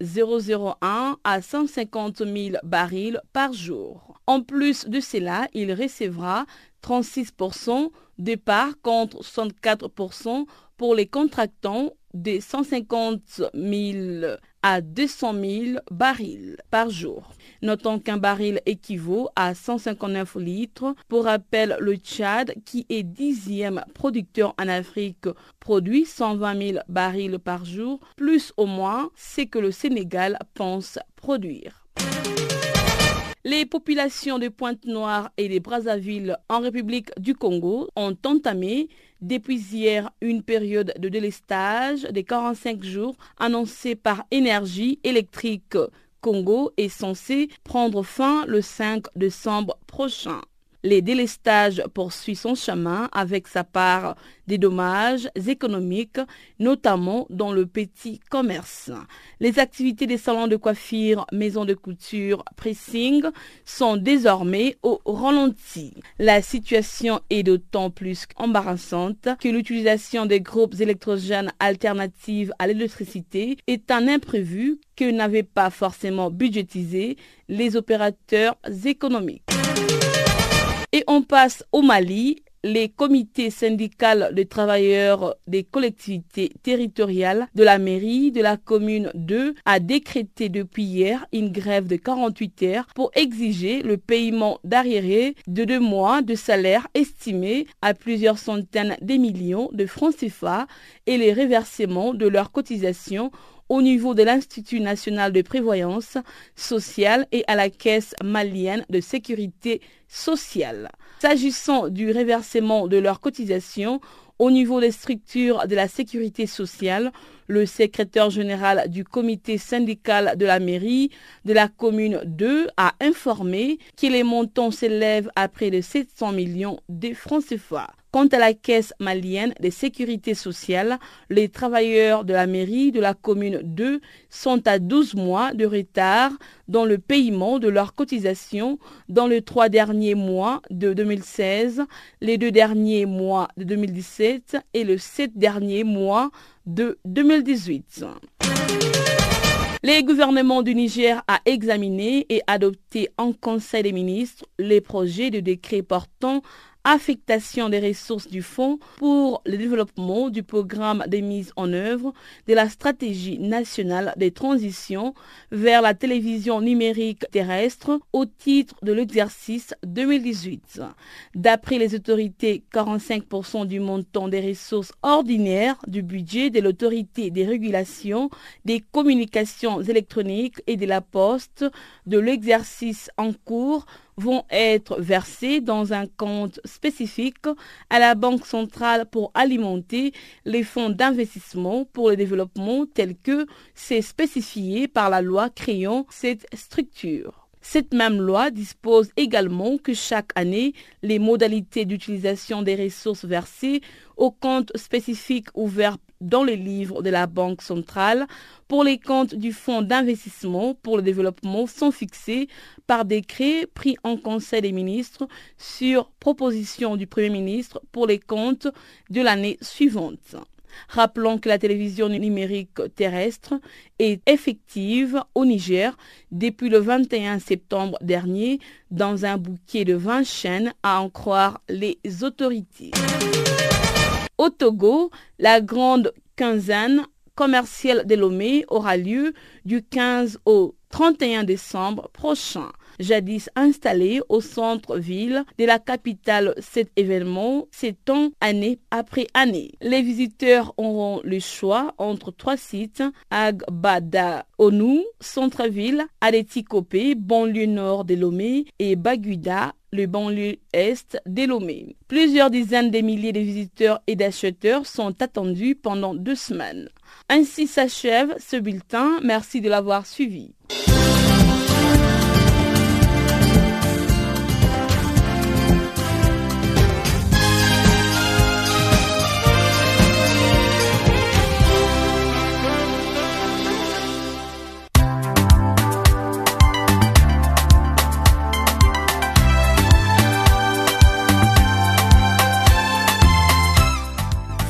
001 à 150 000 barils par jour. En plus de cela, il recevra 36% de part contre 64% pour les contractants de 150 000 à 200 000 barils par jour. Notons qu'un baril équivaut à 159 litres. Pour rappel, le Tchad, qui est dixième producteur en Afrique, produit 120 000 barils par jour, plus ou moins ce que le Sénégal pense produire. Les populations de Pointe-Noire et de Brazzaville en République du Congo ont entamé depuis hier une période de délestage de 45 jours annoncée par Énergie électrique Congo est censée prendre fin le 5 décembre prochain. Les délestages poursuivent son chemin avec sa part des dommages économiques, notamment dans le petit commerce. Les activités des salons de coiffure, maisons de couture, pressing sont désormais au ralenti. La situation est d'autant plus embarrassante que l'utilisation des groupes électrogènes alternatives à l'électricité est un imprévu que n'avaient pas forcément budgétisé les opérateurs économiques. Et on passe au Mali. Les comités syndicaux de travailleurs des collectivités territoriales de la mairie de la commune 2 a décrété depuis hier une grève de 48 heures pour exiger le paiement d'arriérés de deux mois de salaire estimé à plusieurs centaines de millions de francs CFA et les reversements de leurs cotisations au niveau de l'Institut national de prévoyance sociale et à la Caisse malienne de sécurité sociale. S'agissant du reversement de leurs cotisations, au niveau des structures de la sécurité sociale, le secrétaire général du comité syndical de la mairie de la commune 2 a informé que les montants s'élèvent à près de 700 millions de francs CFA. Quant à la caisse malienne de sécurité sociale, les travailleurs de la mairie de la commune 2 sont à 12 mois de retard dans le paiement de leurs cotisations dans les trois derniers mois de 2016, les deux derniers mois de 2017 et le sept derniers mois de 2018. Les gouvernements du Niger a examiné et adopté en Conseil des ministres les projets de décret portant affectation des ressources du Fonds pour le développement du programme de mise en œuvre de la stratégie nationale des transitions vers la télévision numérique terrestre au titre de l'exercice 2018. D'après les autorités, 45% du montant des ressources ordinaires du budget de l'autorité des régulations des communications électroniques et de la poste de l'exercice en cours vont être versés dans un compte spécifique à la Banque centrale pour alimenter les fonds d'investissement pour le développement tels que c'est spécifié par la loi créant cette structure. Cette même loi dispose également que chaque année, les modalités d'utilisation des ressources versées au compte spécifique ouvert dans les livres de la Banque centrale pour les comptes du Fonds d'investissement pour le développement sont fixés par décret pris en Conseil des ministres sur proposition du Premier ministre pour les comptes de l'année suivante. Rappelons que la télévision numérique terrestre est effective au Niger depuis le 21 septembre dernier dans un bouquet de 20 chaînes à en croire les autorités. Au Togo, la grande quinzaine commerciale de Lomé aura lieu du 15 au 31 décembre prochain. Jadis installé au centre-ville de la capitale, cet événement s'étend année après année. Les visiteurs auront le choix entre trois sites, Agbada Onu, centre-ville, Adetikopé, banlieue nord de Lomé et Baguida, le banlieue est de Lomé. Plusieurs dizaines de milliers de visiteurs et d'acheteurs sont attendus pendant deux semaines. Ainsi s'achève ce bulletin. Merci de l'avoir suivi.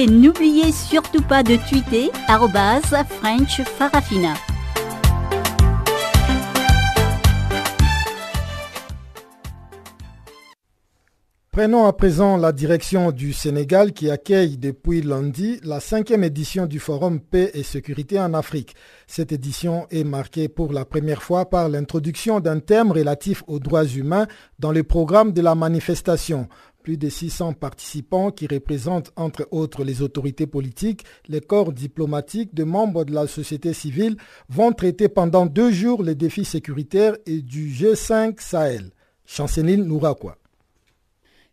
Et n'oubliez surtout pas de tweeter French Farafina. Prenons à présent la direction du Sénégal qui accueille depuis lundi la cinquième édition du Forum Paix et Sécurité en Afrique. Cette édition est marquée pour la première fois par l'introduction d'un thème relatif aux droits humains dans le programme de la manifestation. Plus de 600 participants qui représentent entre autres les autorités politiques, les corps diplomatiques, de membres de la société civile vont traiter pendant deux jours les défis sécuritaires et du G5 Sahel. Chanceline Nourakoua.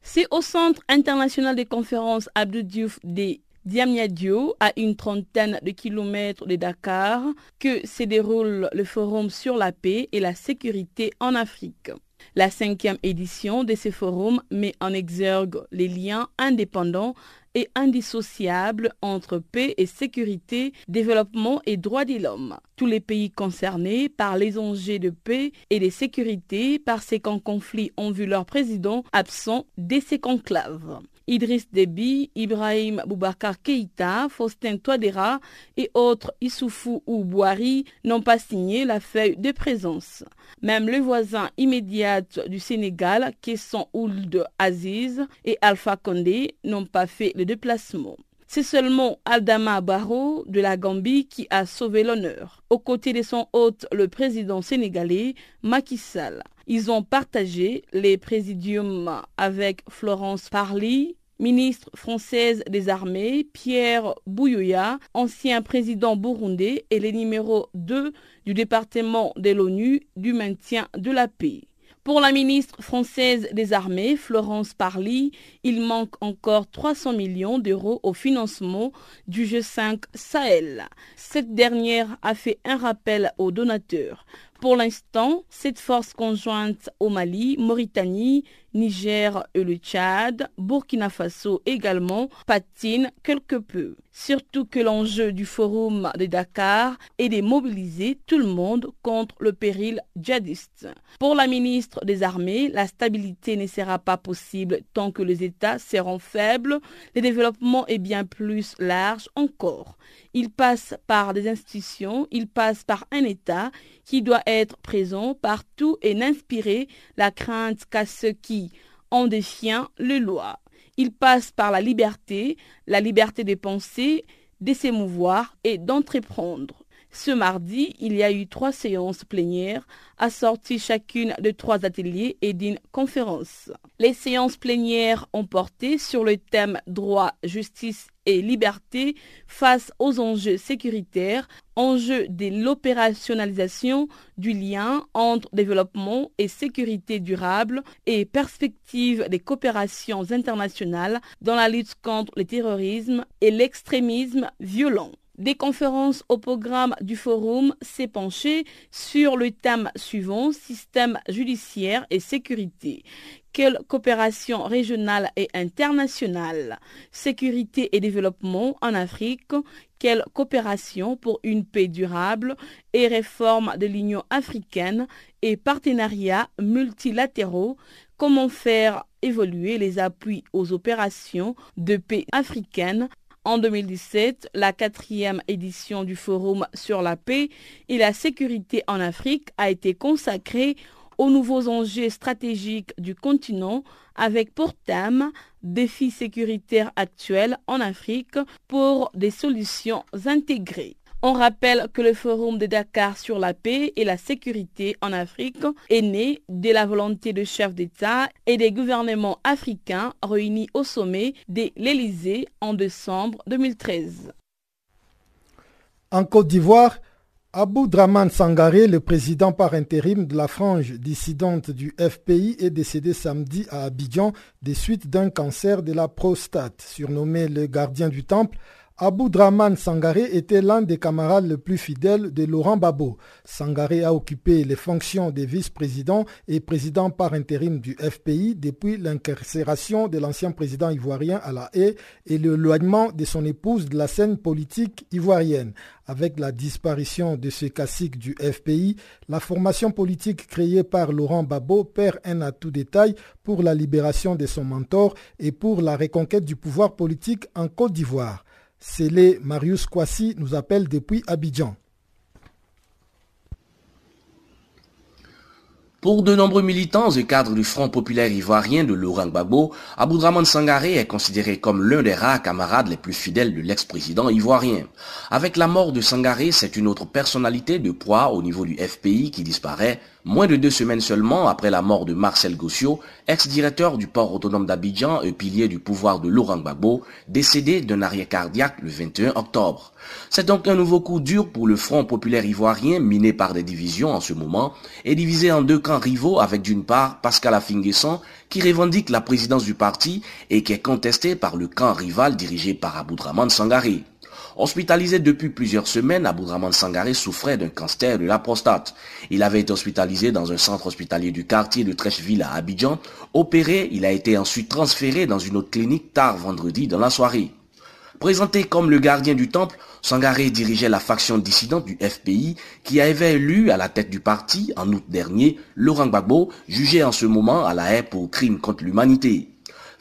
C'est au Centre international des conférences Abdou Diouf des Diamniadio, à une trentaine de kilomètres de Dakar, que se déroule le forum sur la paix et la sécurité en Afrique. La cinquième édition de ce forum met en exergue les liens indépendants et indissociables entre paix et sécurité, développement et droits de l'homme. Tous les pays concernés par les enjeux de paix et de sécurité par ces conflits ont vu leur président absent de ces conclaves. Idriss Déby, Ibrahim Boubacar Keïta, Faustin Touadéra et autres Issoufou ou Boari n'ont pas signé la feuille de présence. Même le voisin immédiat du Sénégal, sont Ould Aziz et Alpha Condé, n'ont pas fait le déplacement. C'est seulement Aldama Barrow de la Gambie qui a sauvé l'honneur. Aux côtés de son hôte, le président sénégalais Macky Sall. Ils ont partagé les présidiums avec Florence Parly, ministre française des armées, Pierre Bouyoya, ancien président burundais et le numéro 2 du département de l'ONU du maintien de la paix. Pour la ministre française des Armées, Florence Parly, il manque encore 300 millions d'euros au financement du G5 Sahel. Cette dernière a fait un rappel aux donateurs. Pour l'instant, cette force conjointe au Mali, Mauritanie, Niger et le Tchad, Burkina Faso également, patine quelque peu. Surtout que l'enjeu du forum de Dakar est de mobiliser tout le monde contre le péril djihadiste. Pour la ministre des Armées, la stabilité ne sera pas possible tant que les États seront faibles. Le développement est bien plus large encore. Il passe par des institutions, il passe par un État qui doit être présent partout et n'inspirer la crainte qu'à ceux qui, en défiant les lois, il passe par la liberté, la liberté de penser, de s'émouvoir et d'entreprendre. Ce mardi, il y a eu trois séances plénières assorties chacune de trois ateliers et d'une conférence. Les séances plénières ont porté sur le thème droit, justice et liberté face aux enjeux sécuritaires, enjeux de l'opérationnalisation du lien entre développement et sécurité durable et perspectives des coopérations internationales dans la lutte contre le terrorisme et l'extrémisme violent des conférences au programme du forum s'est penché sur le thème suivant, système judiciaire et sécurité. Quelle coopération régionale et internationale? Sécurité et développement en Afrique. Quelle coopération pour une paix durable et réforme de l'Union africaine et partenariats multilatéraux? Comment faire évoluer les appuis aux opérations de paix africaines en 2017, la quatrième édition du Forum sur la paix et la sécurité en Afrique a été consacrée aux nouveaux enjeux stratégiques du continent avec pour thème défis sécuritaires actuels en Afrique pour des solutions intégrées. On rappelle que le Forum de Dakar sur la paix et la sécurité en Afrique est né de la volonté de chefs d'État et des gouvernements africains réunis au sommet de l'Élysée en décembre 2013. En Côte d'Ivoire, Abou Draman Sangaré, le président par intérim de la frange dissidente du FPI, est décédé samedi à Abidjan des suites d'un cancer de la prostate. Surnommé le gardien du temple, Abou Draman Sangaré était l'un des camarades les plus fidèles de Laurent Babo. Sangaré a occupé les fonctions de vice-président et président par intérim du FPI depuis l'incarcération de l'ancien président ivoirien à la haie et l'éloignement de son épouse de la scène politique ivoirienne. Avec la disparition de ce classique du FPI, la formation politique créée par Laurent Babo perd un atout détail pour la libération de son mentor et pour la reconquête du pouvoir politique en Côte d'Ivoire. Célé Marius Kwasi nous appelle depuis Abidjan. Pour de nombreux militants et cadres du Front populaire ivoirien de Laurent Gbagbo, Aboudraman Sangaré est considéré comme l'un des rares camarades les plus fidèles de l'ex-président ivoirien. Avec la mort de Sangaré, c'est une autre personnalité de poids au niveau du FPI qui disparaît, moins de deux semaines seulement après la mort de Marcel Gossio, ex-directeur du port autonome d'Abidjan et pilier du pouvoir de Laurent Gbagbo, décédé d'un arrêt cardiaque le 21 octobre. C'est donc un nouveau coup dur pour le Front populaire ivoirien miné par des divisions en ce moment et divisé en deux camps rivaux avec d'une part Pascal Afinguesson qui revendique la présidence du parti et qui est contesté par le camp rival dirigé par Aboudraman Sangaré. Hospitalisé depuis plusieurs semaines, Aboudraman Sangaré souffrait d'un cancer de la prostate. Il avait été hospitalisé dans un centre hospitalier du quartier de Trècheville à Abidjan. Opéré, il a été ensuite transféré dans une autre clinique tard vendredi dans la soirée. Présenté comme le gardien du temple, Sangaré dirigeait la faction dissidente du FPI qui avait élu à la tête du parti en août dernier Laurent Gbagbo, jugé en ce moment à la haie pour crime contre l'humanité.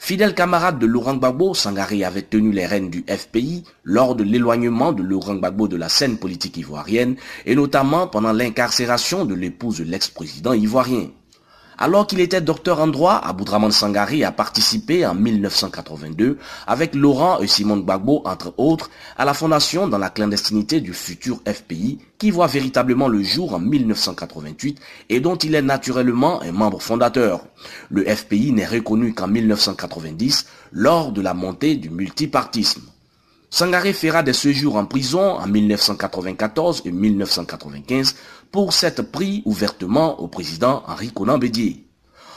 Fidèle camarade de Laurent Gbagbo, Sangaré avait tenu les rênes du FPI lors de l'éloignement de Laurent Gbagbo de la scène politique ivoirienne et notamment pendant l'incarcération de l'épouse de l'ex-président ivoirien. Alors qu'il était docteur en droit, Aboudraman Sangari a participé en 1982 avec Laurent et Simone Gbagbo, entre autres, à la fondation dans la clandestinité du futur FPI qui voit véritablement le jour en 1988 et dont il est naturellement un membre fondateur. Le FPI n'est reconnu qu'en 1990 lors de la montée du multipartisme. Sangaré fera des séjours en prison en 1994 et 1995 pour s'être pris ouvertement au président Henri Conan Bédier.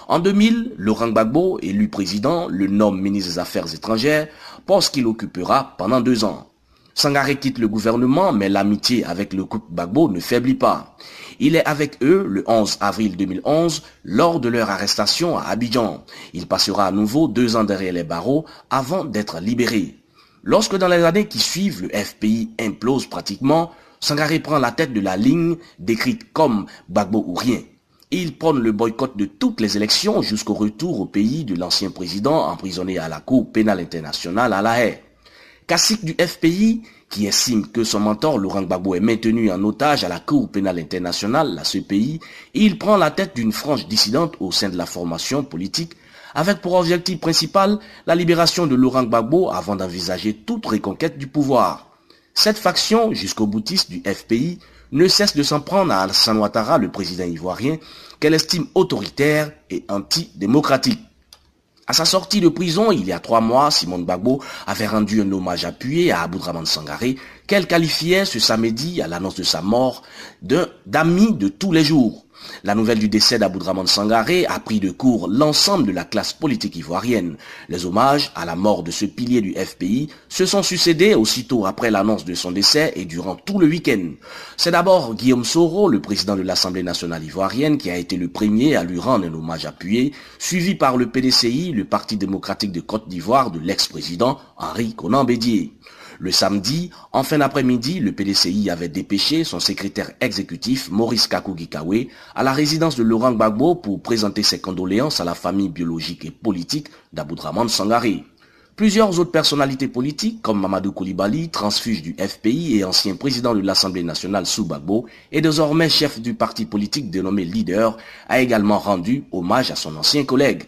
En 2000, Laurent Gbagbo, élu président, le nomme ministre des Affaires étrangères, poste qu'il occupera pendant deux ans. Sangaré quitte le gouvernement, mais l'amitié avec le couple Gbagbo ne faiblit pas. Il est avec eux le 11 avril 2011 lors de leur arrestation à Abidjan. Il passera à nouveau deux ans derrière les barreaux avant d'être libéré. Lorsque dans les années qui suivent, le FPI implose pratiquement, Sangaré prend la tête de la ligne décrite comme Bagbo ou rien. Il prône le boycott de toutes les élections jusqu'au retour au pays de l'ancien président emprisonné à la Cour pénale internationale à La Haye. Cacique du FPI, qui estime que son mentor Laurent Gbagbo est maintenu en otage à la Cour pénale internationale, la CPI, il prend la tête d'une frange dissidente au sein de la formation politique avec pour objectif principal la libération de Laurent Gbagbo avant d'envisager toute reconquête du pouvoir. Cette faction, jusqu'au boutiste du FPI, ne cesse de s'en prendre à Alassane Ouattara, le président ivoirien, qu'elle estime autoritaire et antidémocratique. À sa sortie de prison, il y a trois mois, Simone Gbagbo avait rendu un hommage appuyé à Aboudraman Sangaré, qu'elle qualifiait ce samedi, à l'annonce de sa mort, d'ami de tous les jours. La nouvelle du décès d'Aboudraman Sangaré a pris de court l'ensemble de la classe politique ivoirienne. Les hommages à la mort de ce pilier du FPI se sont succédés aussitôt après l'annonce de son décès et durant tout le week-end. C'est d'abord Guillaume Soro, le président de l'Assemblée nationale ivoirienne, qui a été le premier à lui rendre un hommage appuyé, suivi par le PDCI, le Parti démocratique de Côte d'Ivoire de l'ex-président Henri Conan Bédier. Le samedi, en fin d'après-midi, le PDCI avait dépêché son secrétaire exécutif, Maurice Kakugikawe, à la résidence de Laurent Gbagbo pour présenter ses condoléances à la famille biologique et politique d'Aboudraman Sangaré. Plusieurs autres personnalités politiques, comme Mamadou Koulibaly, transfuge du FPI et ancien président de l'Assemblée nationale sous Gbagbo, et désormais chef du parti politique dénommé Leader, a également rendu hommage à son ancien collègue.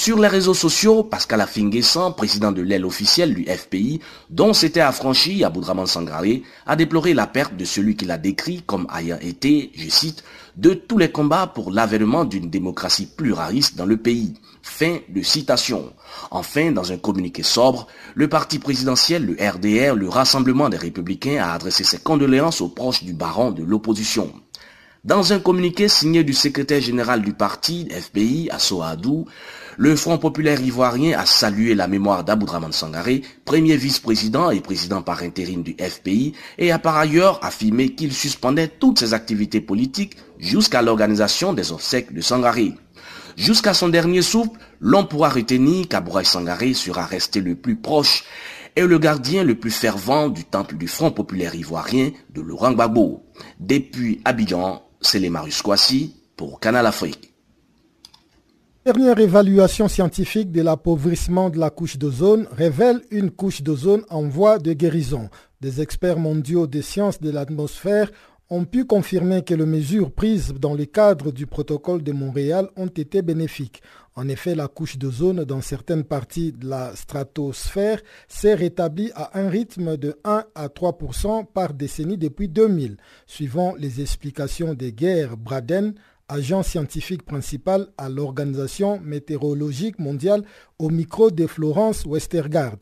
Sur les réseaux sociaux, Pascal Afinguessan, président de l'aile officielle du FPI, dont s'était affranchi Aboudraman Sangaré, a déploré la perte de celui qu'il a décrit comme ayant été, je cite, de tous les combats pour l'avènement d'une démocratie pluraliste dans le pays. Fin de citation. Enfin, dans un communiqué sobre, le parti présidentiel, le RDR, le Rassemblement des Républicains, a adressé ses condoléances aux proches du baron de l'opposition. Dans un communiqué signé du secrétaire général du parti, FPI, Assoadou, le Front populaire ivoirien a salué la mémoire d'Aboudraman Sangaré, premier vice-président et président par intérim du FPI, et a par ailleurs affirmé qu'il suspendait toutes ses activités politiques jusqu'à l'organisation des obsèques de Sangaré. Jusqu'à son dernier souffle, l'on pourra retenir qu'Abouraï Sangaré sera resté le plus proche et le gardien le plus fervent du temple du Front populaire ivoirien de Laurent Gbagbo. Depuis Abidjan, c'est les Marius Kwasi pour Canal Afrique. Dernière évaluation scientifique de l'appauvrissement de la couche d'ozone révèle une couche d'ozone en voie de guérison. Des experts mondiaux des sciences de l'atmosphère ont pu confirmer que les mesures prises dans le cadre du protocole de Montréal ont été bénéfiques. En effet, la couche d'ozone dans certaines parties de la stratosphère s'est rétablie à un rythme de 1 à 3% par décennie depuis 2000, suivant les explications de Guerre Braden, agent scientifique principal à l'Organisation météorologique mondiale au micro de Florence Westergaard.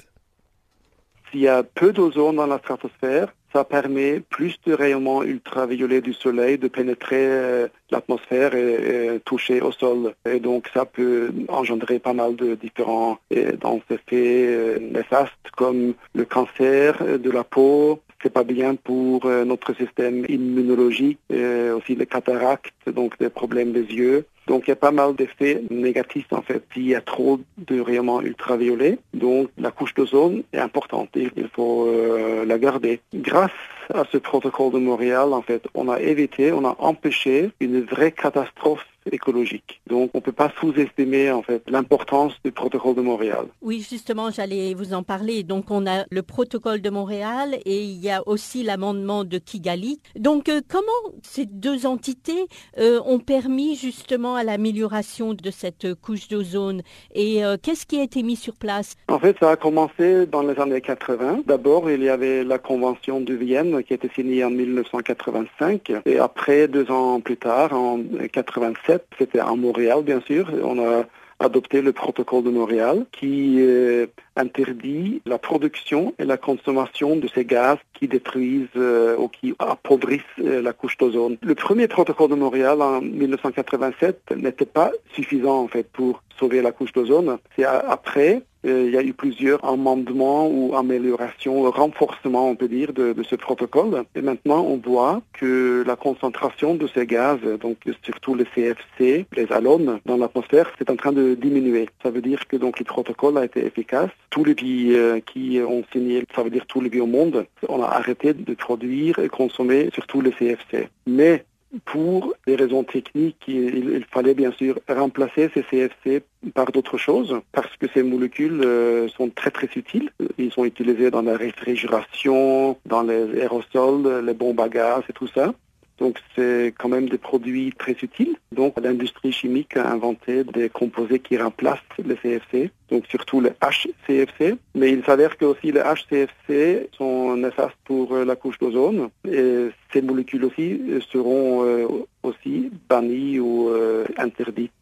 S'il y a peu d'ozone dans la stratosphère, ça permet plus de rayonnement ultraviolet du soleil de pénétrer euh, l'atmosphère et, toucher au sol. Et donc ça peut engendrer pas mal de différents euh, effets euh, néfastes comme le cancer de la peau, c'est pas bien pour notre système immunologique, aussi les cataractes, donc des problèmes des yeux. Donc il y a pas mal d'effets négatifs en fait s'il y a trop de rayonnement ultraviolet. Donc la couche d'ozone est importante, il faut euh, la garder. Grâce à ce protocole de Montréal, en fait, on a évité, on a empêché une vraie catastrophe écologique. Donc on ne peut pas sous-estimer en fait l'importance du protocole de Montréal. Oui, justement, j'allais vous en parler. Donc on a le protocole de Montréal et il y a aussi l'amendement de Kigali. Donc euh, comment ces deux entités euh, ont permis justement à l'amélioration de cette couche d'ozone et euh, qu'est-ce qui a été mis sur place? En fait, ça a commencé dans les années 80. D'abord, il y avait la convention de Vienne qui a été signée en 1985 et après deux ans plus tard, en 87 c'était à Montréal bien sûr, on a adopté le protocole de Montréal qui euh, interdit la production et la consommation de ces gaz qui détruisent euh, ou qui appauvrissent euh, la couche d'ozone. Le premier protocole de Montréal en 1987 n'était pas suffisant en fait pour sauver la couche d'ozone. C'est après il y a eu plusieurs amendements ou améliorations, renforcement, on peut dire, de, ce protocole. Et maintenant, on voit que la concentration de ces gaz, donc surtout les CFC, les halones dans l'atmosphère, c'est en train de diminuer. Ça veut dire que donc le protocole a été efficace. Tous les pays euh, qui ont signé, ça veut dire tous les pays au monde, on a arrêté de produire et consommer surtout les CFC. Mais pour des raisons techniques, il, fallait bien sûr remplacer ces CFC par d'autres choses, parce que ces molécules euh, sont très très utiles. Ils sont utilisés dans la réfrigération, dans les aérosols, les bombes à gaz et tout ça. Donc c'est quand même des produits très utiles. Donc l'industrie chimique a inventé des composés qui remplacent les CFC, donc surtout le HCFC. Mais il s'avère que aussi les HCFC sont néfastes pour la couche d'ozone et ces molécules aussi seront euh, aussi bannies ou euh, interdites.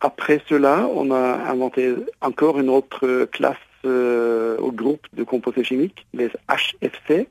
Après cela, on a inventé encore une autre classe euh, au groupe de composés chimiques, les HFC.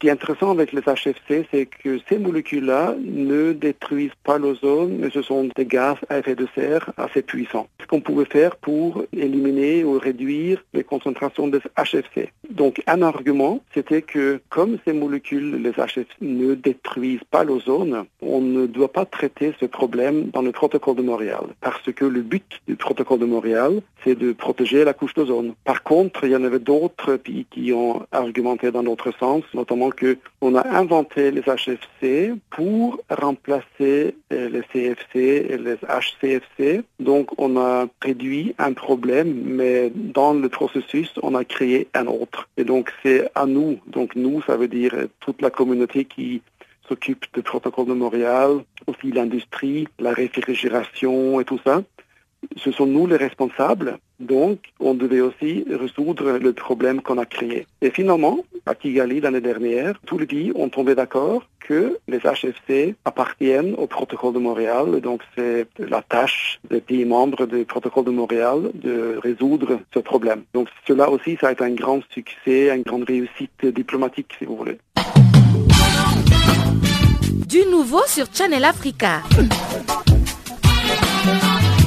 Qui est intéressant avec les HFC, c'est que ces molécules-là ne détruisent pas l'ozone, mais ce sont des gaz à effet de serre assez puissants. Ce qu'on pouvait faire pour éliminer ou réduire les concentrations des HFC. Donc un argument, c'était que comme ces molécules, les HFC, ne détruisent pas l'ozone, on ne doit pas traiter ce problème dans le protocole de Montréal. Parce que le but du protocole de Montréal, c'est de protéger la couche d'ozone. Par contre, il y en avait d'autres qui ont argumenté dans l'autre sens, notamment qu'on a inventé les HFC pour remplacer euh, les CFC et les HCFC. Donc on a réduit un problème, mais dans le processus, on a créé un autre. Et donc c'est à nous, donc nous, ça veut dire toute la communauté qui s'occupe du protocole de Montréal, aussi l'industrie, la réfrigération et tout ça, ce sont nous les responsables. Donc, on devait aussi résoudre le problème qu'on a créé. Et finalement, à Kigali l'année dernière, tous les pays ont tombé d'accord que les HFC appartiennent au protocole de Montréal. Donc, c'est la tâche des pays membres du protocole de Montréal de résoudre ce problème. Donc, cela aussi, ça a été un grand succès, une grande réussite diplomatique, si vous voulez. Du nouveau sur Channel Africa.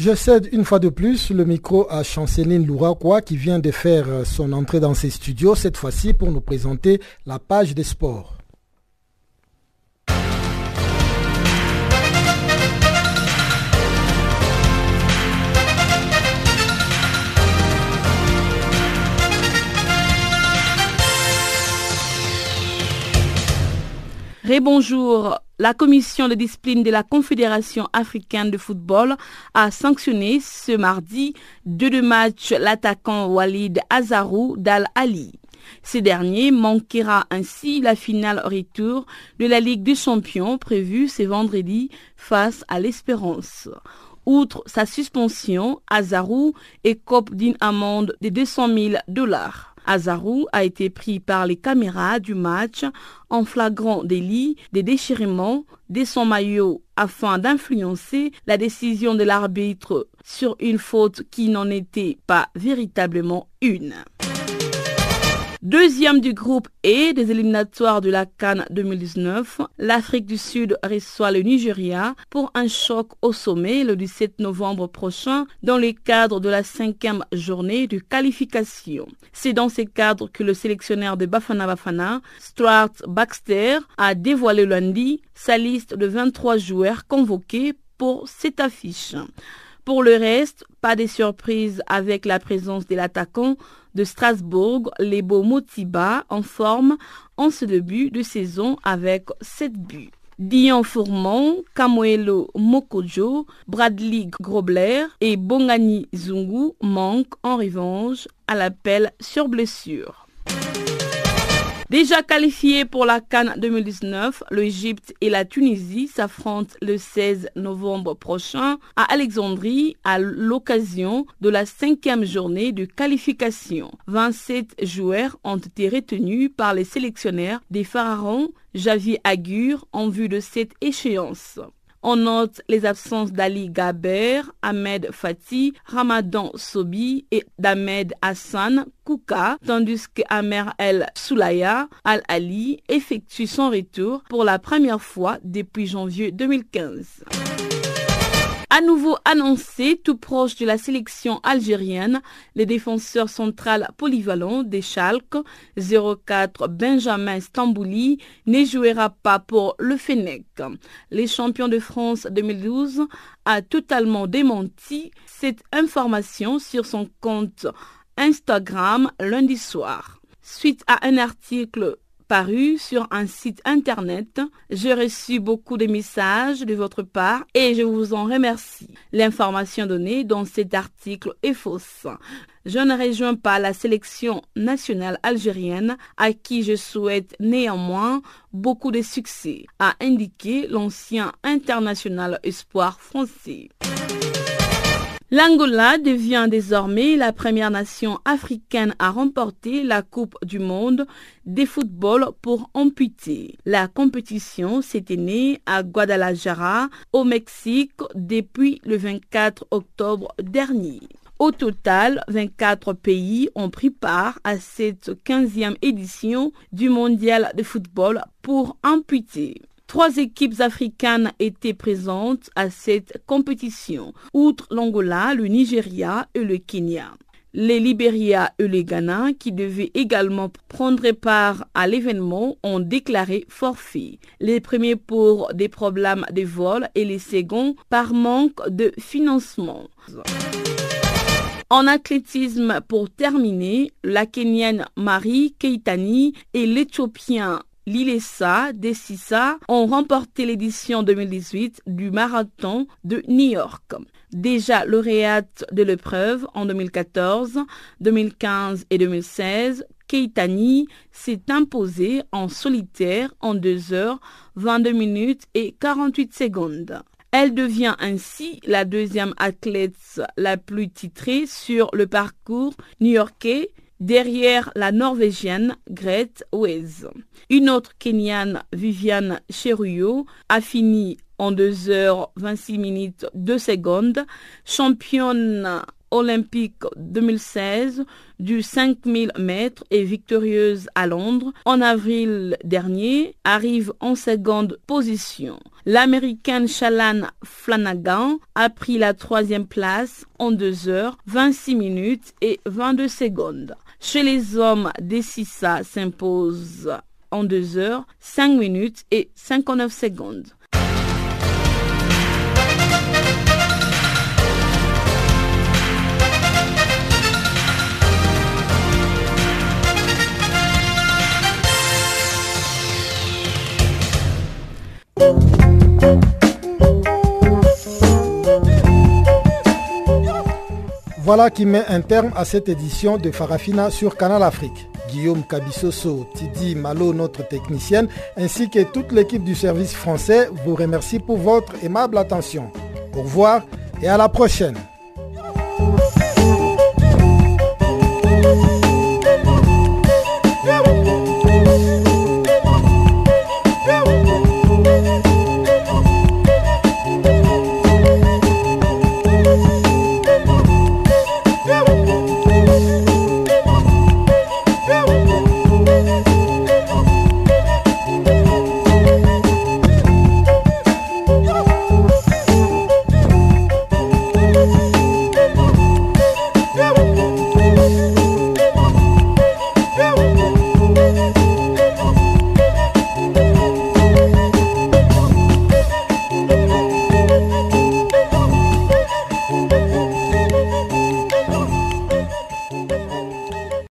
Je cède une fois de plus le micro à Chanceline Louraquois qui vient de faire son entrée dans ses studios, cette fois-ci pour nous présenter la page des sports. Rébonjour. La commission de discipline de la Confédération africaine de football a sanctionné ce mardi deux de matchs l'attaquant Walid Azarou d'Al Ali. Ce dernier manquera ainsi la finale retour de la Ligue des Champions prévue ce vendredi face à l'Espérance. Outre sa suspension, Azarou écope d'une amende de 200 000 dollars. Azarou a été pris par les caméras du match en flagrant délit des déchirements de son maillot afin d'influencer la décision de l'arbitre sur une faute qui n'en était pas véritablement une. Deuxième du groupe E des éliminatoires de la Cannes 2019, l'Afrique du Sud reçoit le Nigeria pour un choc au sommet le 17 novembre prochain dans le cadre de la cinquième journée de qualification. C'est dans ce cadre que le sélectionneur de Bafana Bafana, Stuart Baxter, a dévoilé lundi sa liste de 23 joueurs convoqués pour cette affiche. Pour le reste, pas de surprise avec la présence de l'attaquant de Strasbourg, Lebo Motiba, en forme en ce début de saison avec 7 buts. Dion Fourmont, Kamoelo Mokojo, Bradley Grobler et Bongani Zungu manquent en revanche à l'appel sur blessure. Déjà qualifiés pour la Cannes 2019, l'Égypte et la Tunisie s'affrontent le 16 novembre prochain à Alexandrie à l'occasion de la cinquième journée de qualification. 27 joueurs ont été retenus par les sélectionnaires des Pharaons Javier Agur en vue de cette échéance. On note les absences d'Ali Gaber, Ahmed Fati, Ramadan Sobi et d'Ahmed Hassan Kouka, tandis que Amer El Soulaya Al-Ali effectue son retour pour la première fois depuis janvier 2015 à nouveau annoncé tout proche de la sélection algérienne, le défenseur central polyvalent des Schalke 04 Benjamin Stambouli ne jouera pas pour le Fennec. Les champions de France 2012 a totalement démenti cette information sur son compte Instagram lundi soir. Suite à un article paru sur un site internet. J'ai reçu beaucoup de messages de votre part et je vous en remercie. L'information donnée dans cet article est fausse. Je ne rejoins pas la sélection nationale algérienne à qui je souhaite néanmoins beaucoup de succès, a indiqué l'ancien international espoir français. L'Angola devient désormais la première nation africaine à remporter la Coupe du monde des football pour amputer. La compétition s'était née à Guadalajara, au Mexique, depuis le 24 octobre dernier. Au total, 24 pays ont pris part à cette 15e édition du mondial de football pour amputer. Trois équipes africaines étaient présentes à cette compétition, outre l'Angola, le Nigeria et le Kenya. Les Libéria et les Ghana, qui devaient également prendre part à l'événement, ont déclaré forfait. Les premiers pour des problèmes de vol et les seconds par manque de financement. En athlétisme, pour terminer, la Kenyane Marie Keitani et l'Éthiopien Lilessa Desissa ont remporté l'édition 2018 du marathon de New York. Déjà lauréate de l'épreuve en 2014, 2015 et 2016, Keitani s'est imposée en solitaire en 2 heures 22 minutes et 48 secondes. Elle devient ainsi la deuxième athlète la plus titrée sur le parcours new-yorkais derrière la Norvégienne Grete Wes. Une autre Kenyane, Viviane Cheruyo, a fini en 2 heures 26 minutes 2 secondes, championne olympique 2016 du 5000 mètres et victorieuse à Londres en avril dernier, arrive en seconde position. L'américaine Shalan Flanagan a pris la troisième place en 2 heures 26 minutes et 22 secondes. Chez les hommes, Dessissa s'impose en 2 heures 5 minutes et 59 secondes. Voilà qui met un terme à cette édition de Farafina sur Canal Afrique. Guillaume Kabissoso, Tidi Malo, notre technicienne, ainsi que toute l'équipe du service français vous remercie pour votre aimable attention. Au revoir et à la prochaine.